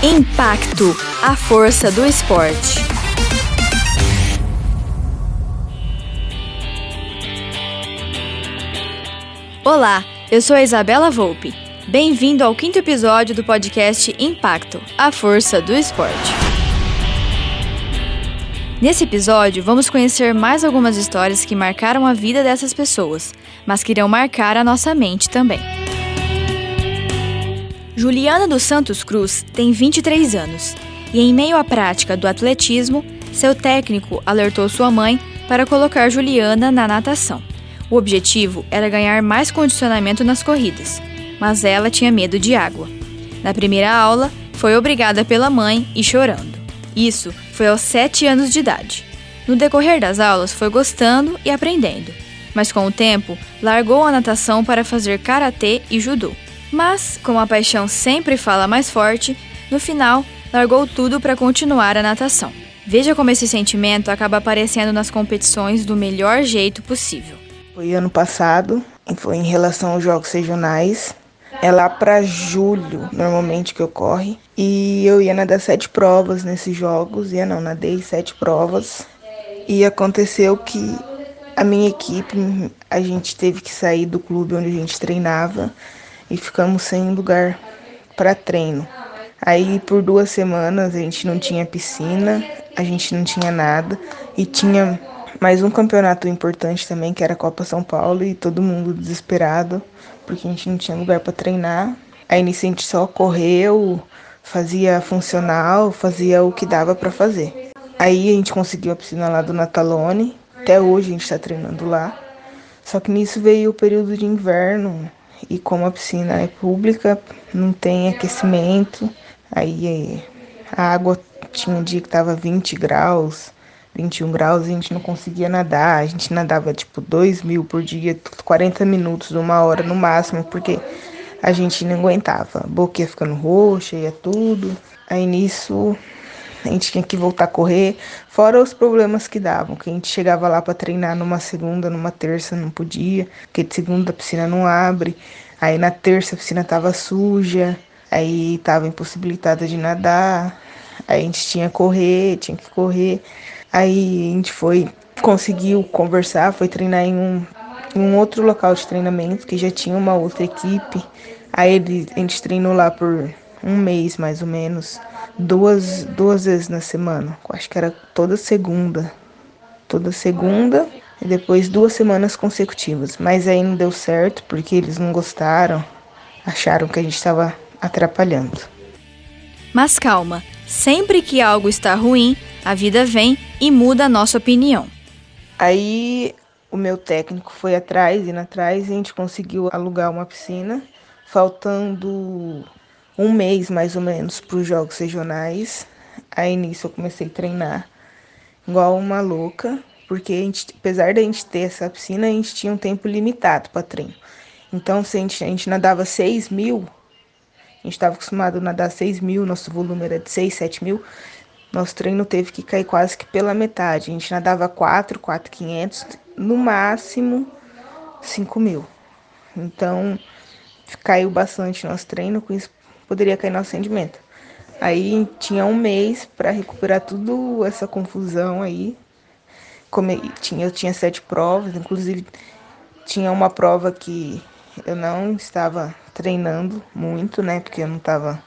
Impacto A força do esporte. Olá, eu sou a Isabela Volpe. Bem-vindo ao quinto episódio do podcast Impacto A força do esporte. Nesse episódio, vamos conhecer mais algumas histórias que marcaram a vida dessas pessoas, mas que irão marcar a nossa mente também. Juliana dos Santos Cruz tem 23 anos e, em meio à prática do atletismo, seu técnico alertou sua mãe para colocar Juliana na natação. O objetivo era ganhar mais condicionamento nas corridas, mas ela tinha medo de água. Na primeira aula, foi obrigada pela mãe e chorando. Isso foi aos 7 anos de idade. No decorrer das aulas, foi gostando e aprendendo, mas com o tempo, largou a natação para fazer karatê e judô. Mas, como a paixão sempre fala mais forte, no final largou tudo para continuar a natação. Veja como esse sentimento acaba aparecendo nas competições do melhor jeito possível. Foi ano passado, foi em relação aos jogos regionais. É lá para julho, normalmente, que ocorre. E eu ia nadar sete provas nesses jogos. Ia não, nadei sete provas. E aconteceu que a minha equipe, a gente teve que sair do clube onde a gente treinava e ficamos sem lugar para treino. Aí por duas semanas a gente não tinha piscina, a gente não tinha nada e tinha mais um campeonato importante também que era a Copa São Paulo e todo mundo desesperado porque a gente não tinha lugar para treinar. Aí nisso a gente só correu, fazia funcional, fazia o que dava para fazer. Aí a gente conseguiu a piscina lá do Natalone, até hoje a gente está treinando lá. Só que nisso veio o período de inverno, e como a piscina é pública, não tem aquecimento, aí a água tinha um dia que tava 20 graus, 21 graus, a gente não conseguia nadar. A gente nadava tipo 2 mil por dia, 40 minutos, uma hora no máximo, porque a gente não aguentava. A boca ia ficando roxa, ia tudo. Aí nisso a gente tinha que voltar a correr, fora os problemas que davam, que a gente chegava lá para treinar numa segunda, numa terça, não podia, porque de segunda a piscina não abre, aí na terça a piscina tava suja, aí tava impossibilitada de nadar, aí a gente tinha que correr, tinha que correr, aí a gente foi, conseguiu conversar, foi treinar em um, em um outro local de treinamento, que já tinha uma outra equipe, aí a gente treinou lá por um mês mais ou menos, duas, duas vezes na semana. Acho que era toda segunda. Toda segunda e depois duas semanas consecutivas. Mas aí não deu certo porque eles não gostaram, acharam que a gente estava atrapalhando. Mas calma, sempre que algo está ruim, a vida vem e muda a nossa opinião. Aí o meu técnico foi atrás, indo atrás, e a gente conseguiu alugar uma piscina, faltando um mês mais ou menos para os jogos regionais. Aí nisso eu comecei a treinar igual uma louca, porque gente, apesar da gente ter essa piscina, a gente tinha um tempo limitado para treino. Então, se a gente, a gente nadava 6 mil, a gente estava acostumado a nadar 6 mil, nosso volume era de 6, 7 mil, nosso treino teve que cair quase que pela metade. A gente nadava 4, 4,500, no máximo 5 mil. Então, caiu bastante nosso treino, com isso poderia cair nosso rendimento. Aí tinha um mês para recuperar tudo essa confusão aí. Como eu tinha, eu tinha sete provas, inclusive tinha uma prova que eu não estava treinando muito, né? Porque eu não estava.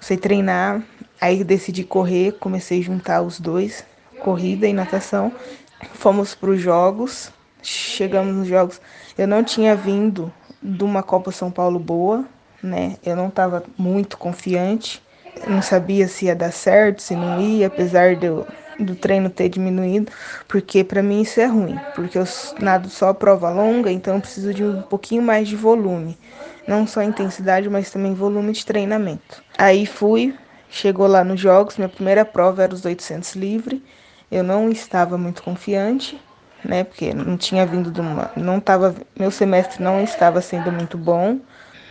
Sei treinar, aí decidi correr, comecei a juntar os dois, corrida e natação. Fomos para os jogos, chegamos nos jogos. Eu não tinha vindo de uma Copa São Paulo boa, né? Eu não estava muito confiante, não sabia se ia dar certo, se não ia, apesar do, do treino ter diminuído, porque para mim isso é ruim, porque eu nado só prova longa, então eu preciso de um pouquinho mais de volume, não só intensidade, mas também volume de treinamento. Aí fui, chegou lá nos jogos, minha primeira prova era os 800 livre, eu não estava muito confiante, né, porque não tinha vindo de uma, não tava, meu semestre não estava sendo muito bom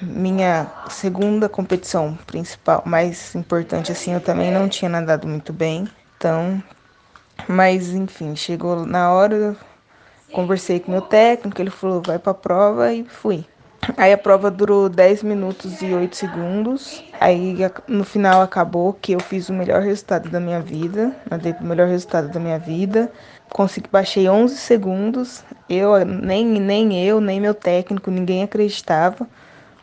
minha segunda competição principal, mais importante assim, eu também não tinha nadado muito bem. Então, mas enfim, chegou na hora, conversei com meu técnico, ele falou: "Vai para a prova" e fui. Aí a prova durou 10 minutos e 8 segundos. Aí no final acabou que eu fiz o melhor resultado da minha vida, nadei o melhor resultado da minha vida. Consegui baixei 11 segundos. Eu nem nem eu, nem meu técnico, ninguém acreditava,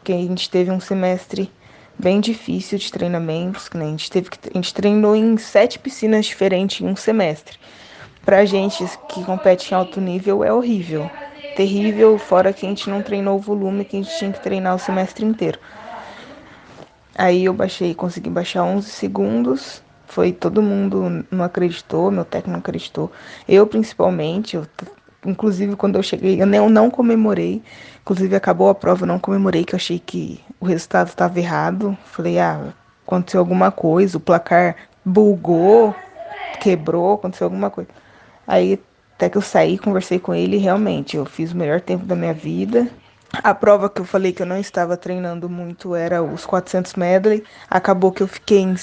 porque a gente teve um semestre bem difícil de treinamentos, que né? a gente teve que a gente treinou em sete piscinas diferentes em um semestre. Pra gente que compete em alto nível é horrível terrível, fora que a gente não treinou o volume que a gente tinha que treinar o semestre inteiro. Aí eu baixei, consegui baixar 11 segundos. Foi todo mundo não acreditou, meu técnico não acreditou. Eu principalmente, eu, inclusive quando eu cheguei, eu não, não comemorei. Inclusive acabou a prova, eu não comemorei, que eu achei que o resultado estava errado. Falei, ah, aconteceu alguma coisa, o placar bugou, quebrou, aconteceu alguma coisa. Aí até que eu saí, conversei com ele e realmente eu fiz o melhor tempo da minha vida. A prova que eu falei que eu não estava treinando muito era os 400 medley. Acabou que eu fiquei em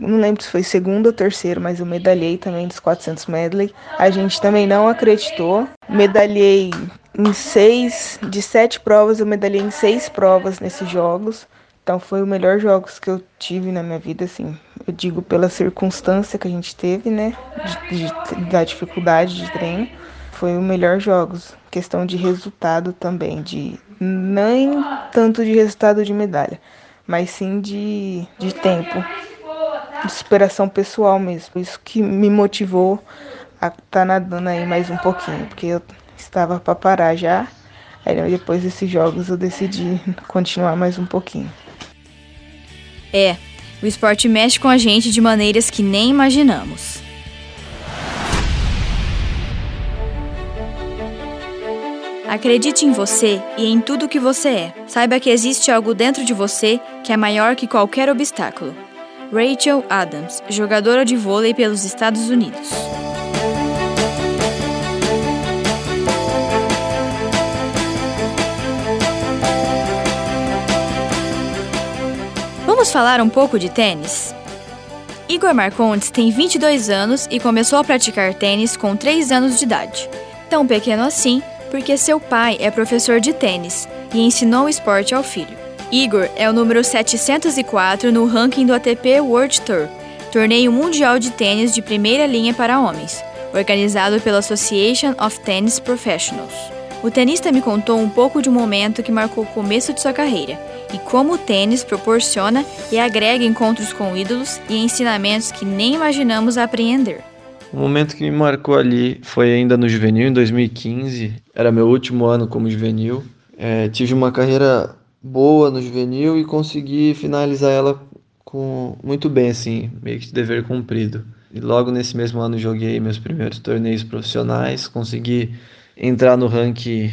não lembro se foi segundo ou terceiro, mas eu medalhei também dos 400 medley. A gente também não acreditou. Medalhei em seis, de sete provas, eu medalhei em seis provas nesses jogos. Então foi o melhor jogos que eu tive na minha vida, assim. Eu digo pela circunstância que a gente teve, né? De, de, da dificuldade de treino. Foi o melhor jogos. Questão de resultado também, de nem tanto de resultado de medalha, mas sim de, de tempo, de superação pessoal mesmo. Isso que me motivou a estar tá nadando aí mais um pouquinho, porque eu estava para parar já. Aí depois desses jogos eu decidi continuar mais um pouquinho. É, o esporte mexe com a gente de maneiras que nem imaginamos. Acredite em você e em tudo que você é. Saiba que existe algo dentro de você que é maior que qualquer obstáculo. Rachel Adams, jogadora de vôlei pelos Estados Unidos. Vamos falar um pouco de tênis? Igor Marcondes tem 22 anos e começou a praticar tênis com 3 anos de idade. Tão pequeno assim, porque seu pai é professor de tênis e ensinou o esporte ao filho. Igor é o número 704 no ranking do ATP World Tour, torneio mundial de tênis de primeira linha para homens, organizado pela Association of Tennis Professionals. O tenista me contou um pouco de um momento que marcou o começo de sua carreira e como o tênis proporciona e agrega encontros com ídolos e ensinamentos que nem imaginamos apreender. O momento que me marcou ali foi ainda no juvenil, em 2015. Era meu último ano como juvenil. É, tive uma carreira boa no juvenil e consegui finalizar ela com muito bem, assim, meio que de dever cumprido. E logo nesse mesmo ano joguei meus primeiros torneios profissionais, consegui entrar no ranking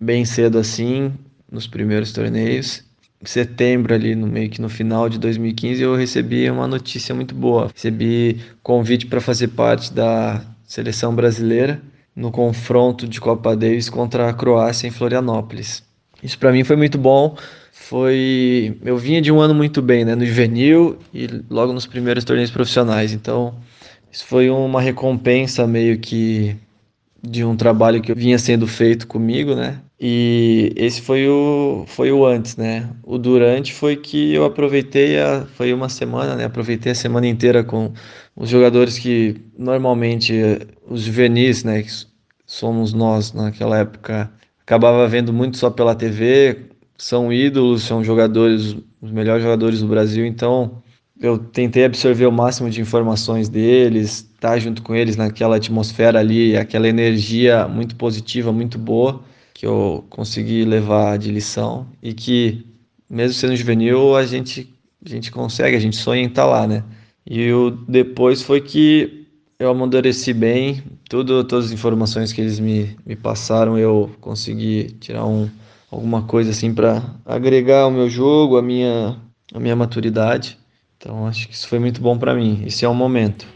bem cedo assim, nos primeiros torneios setembro ali no meio que no final de 2015 eu recebi uma notícia muito boa. Recebi convite para fazer parte da seleção brasileira no confronto de Copa Davis contra a Croácia em Florianópolis. Isso para mim foi muito bom. Foi, eu vinha de um ano muito bem, né, no juvenil e logo nos primeiros torneios profissionais. Então, isso foi uma recompensa meio que de um trabalho que vinha sendo feito comigo, né? E esse foi o, foi o antes, né? O durante foi que eu aproveitei, a, foi uma semana, né? Aproveitei a semana inteira com os jogadores que normalmente, os juvenis, né? Que somos nós naquela época, acabava vendo muito só pela TV, são ídolos, são jogadores, os melhores jogadores do Brasil, então eu tentei absorver o máximo de informações deles, estar junto com eles naquela atmosfera ali, aquela energia muito positiva, muito boa que eu consegui levar de lição e que mesmo sendo juvenil a gente a gente consegue, a gente sonha em estar lá, né? E o depois foi que eu amadureci bem, tudo, todas as informações que eles me, me passaram eu consegui tirar um, alguma coisa assim para agregar ao meu jogo, a minha, a minha maturidade. Então acho que isso foi muito bom para mim. Esse é o momento.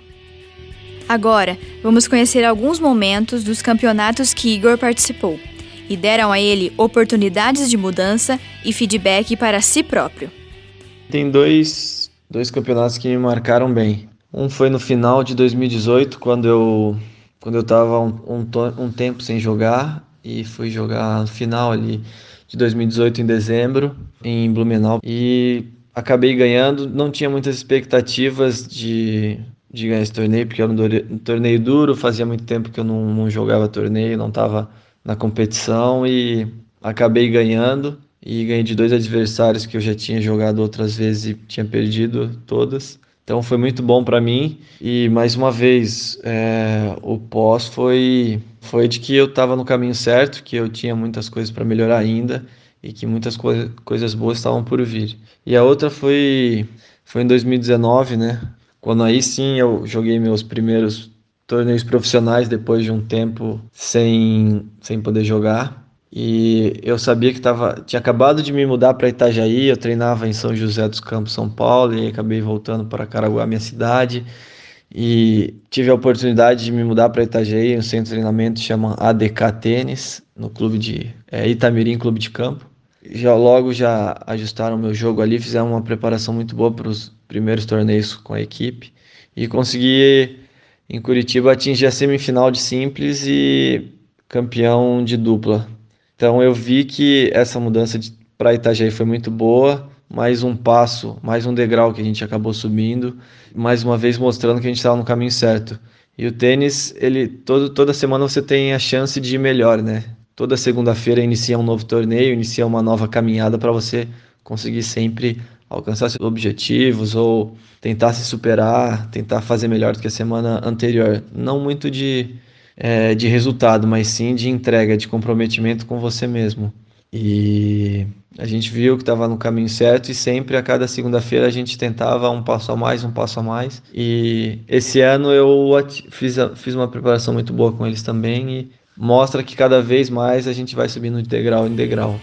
Agora, vamos conhecer alguns momentos dos campeonatos que Igor participou e deram a ele oportunidades de mudança e feedback para si próprio. Tem dois, dois campeonatos que me marcaram bem. Um foi no final de 2018, quando eu quando eu estava um, um, um tempo sem jogar e fui jogar no final ali de 2018 em dezembro, em Blumenau, e acabei ganhando. Não tinha muitas expectativas de, de ganhar esse torneio, porque era um torneio duro, fazia muito tempo que eu não, não jogava torneio, não estava na competição e acabei ganhando. E ganhei de dois adversários que eu já tinha jogado outras vezes e tinha perdido todas. Então foi muito bom para mim e mais uma vez é, o pós foi foi de que eu estava no caminho certo, que eu tinha muitas coisas para melhorar ainda e que muitas co coisas boas estavam por vir. E a outra foi foi em 2019, né? Quando aí sim eu joguei meus primeiros torneios profissionais depois de um tempo sem sem poder jogar. E eu sabia que tava, tinha acabado de me mudar para Itajaí, eu treinava em São José dos Campos, São Paulo, e acabei voltando para Caraguá, minha cidade. E tive a oportunidade de me mudar para Itajaí, um centro de treinamento chama ADK Tênis, no clube de é, Itamirim Clube de Campo. Já logo já ajustaram meu jogo ali, fizeram uma preparação muito boa para os primeiros torneios com a equipe e consegui em Curitiba atingir a semifinal de simples e campeão de dupla então eu vi que essa mudança para Itajaí foi muito boa, mais um passo, mais um degrau que a gente acabou subindo, mais uma vez mostrando que a gente estava no caminho certo. E o tênis, ele todo, toda semana você tem a chance de ir melhor, né? Toda segunda-feira inicia um novo torneio, inicia uma nova caminhada para você conseguir sempre alcançar seus objetivos ou tentar se superar, tentar fazer melhor do que a semana anterior. Não muito de é, de resultado, mas sim de entrega, de comprometimento com você mesmo. E a gente viu que estava no caminho certo e sempre a cada segunda-feira a gente tentava um passo a mais, um passo a mais. E esse ano eu fiz, fiz uma preparação muito boa com eles também e mostra que cada vez mais a gente vai subindo de degrau em degrau.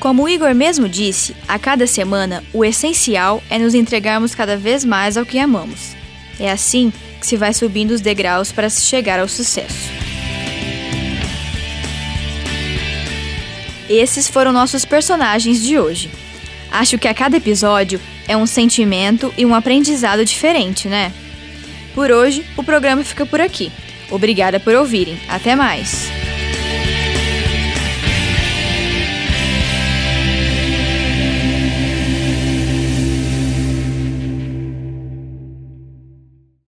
Como o Igor mesmo disse, a cada semana o essencial é nos entregarmos cada vez mais ao que amamos. É assim que se vai subindo os degraus para se chegar ao sucesso. Esses foram nossos personagens de hoje. Acho que a cada episódio é um sentimento e um aprendizado diferente, né? Por hoje, o programa fica por aqui. Obrigada por ouvirem. Até mais!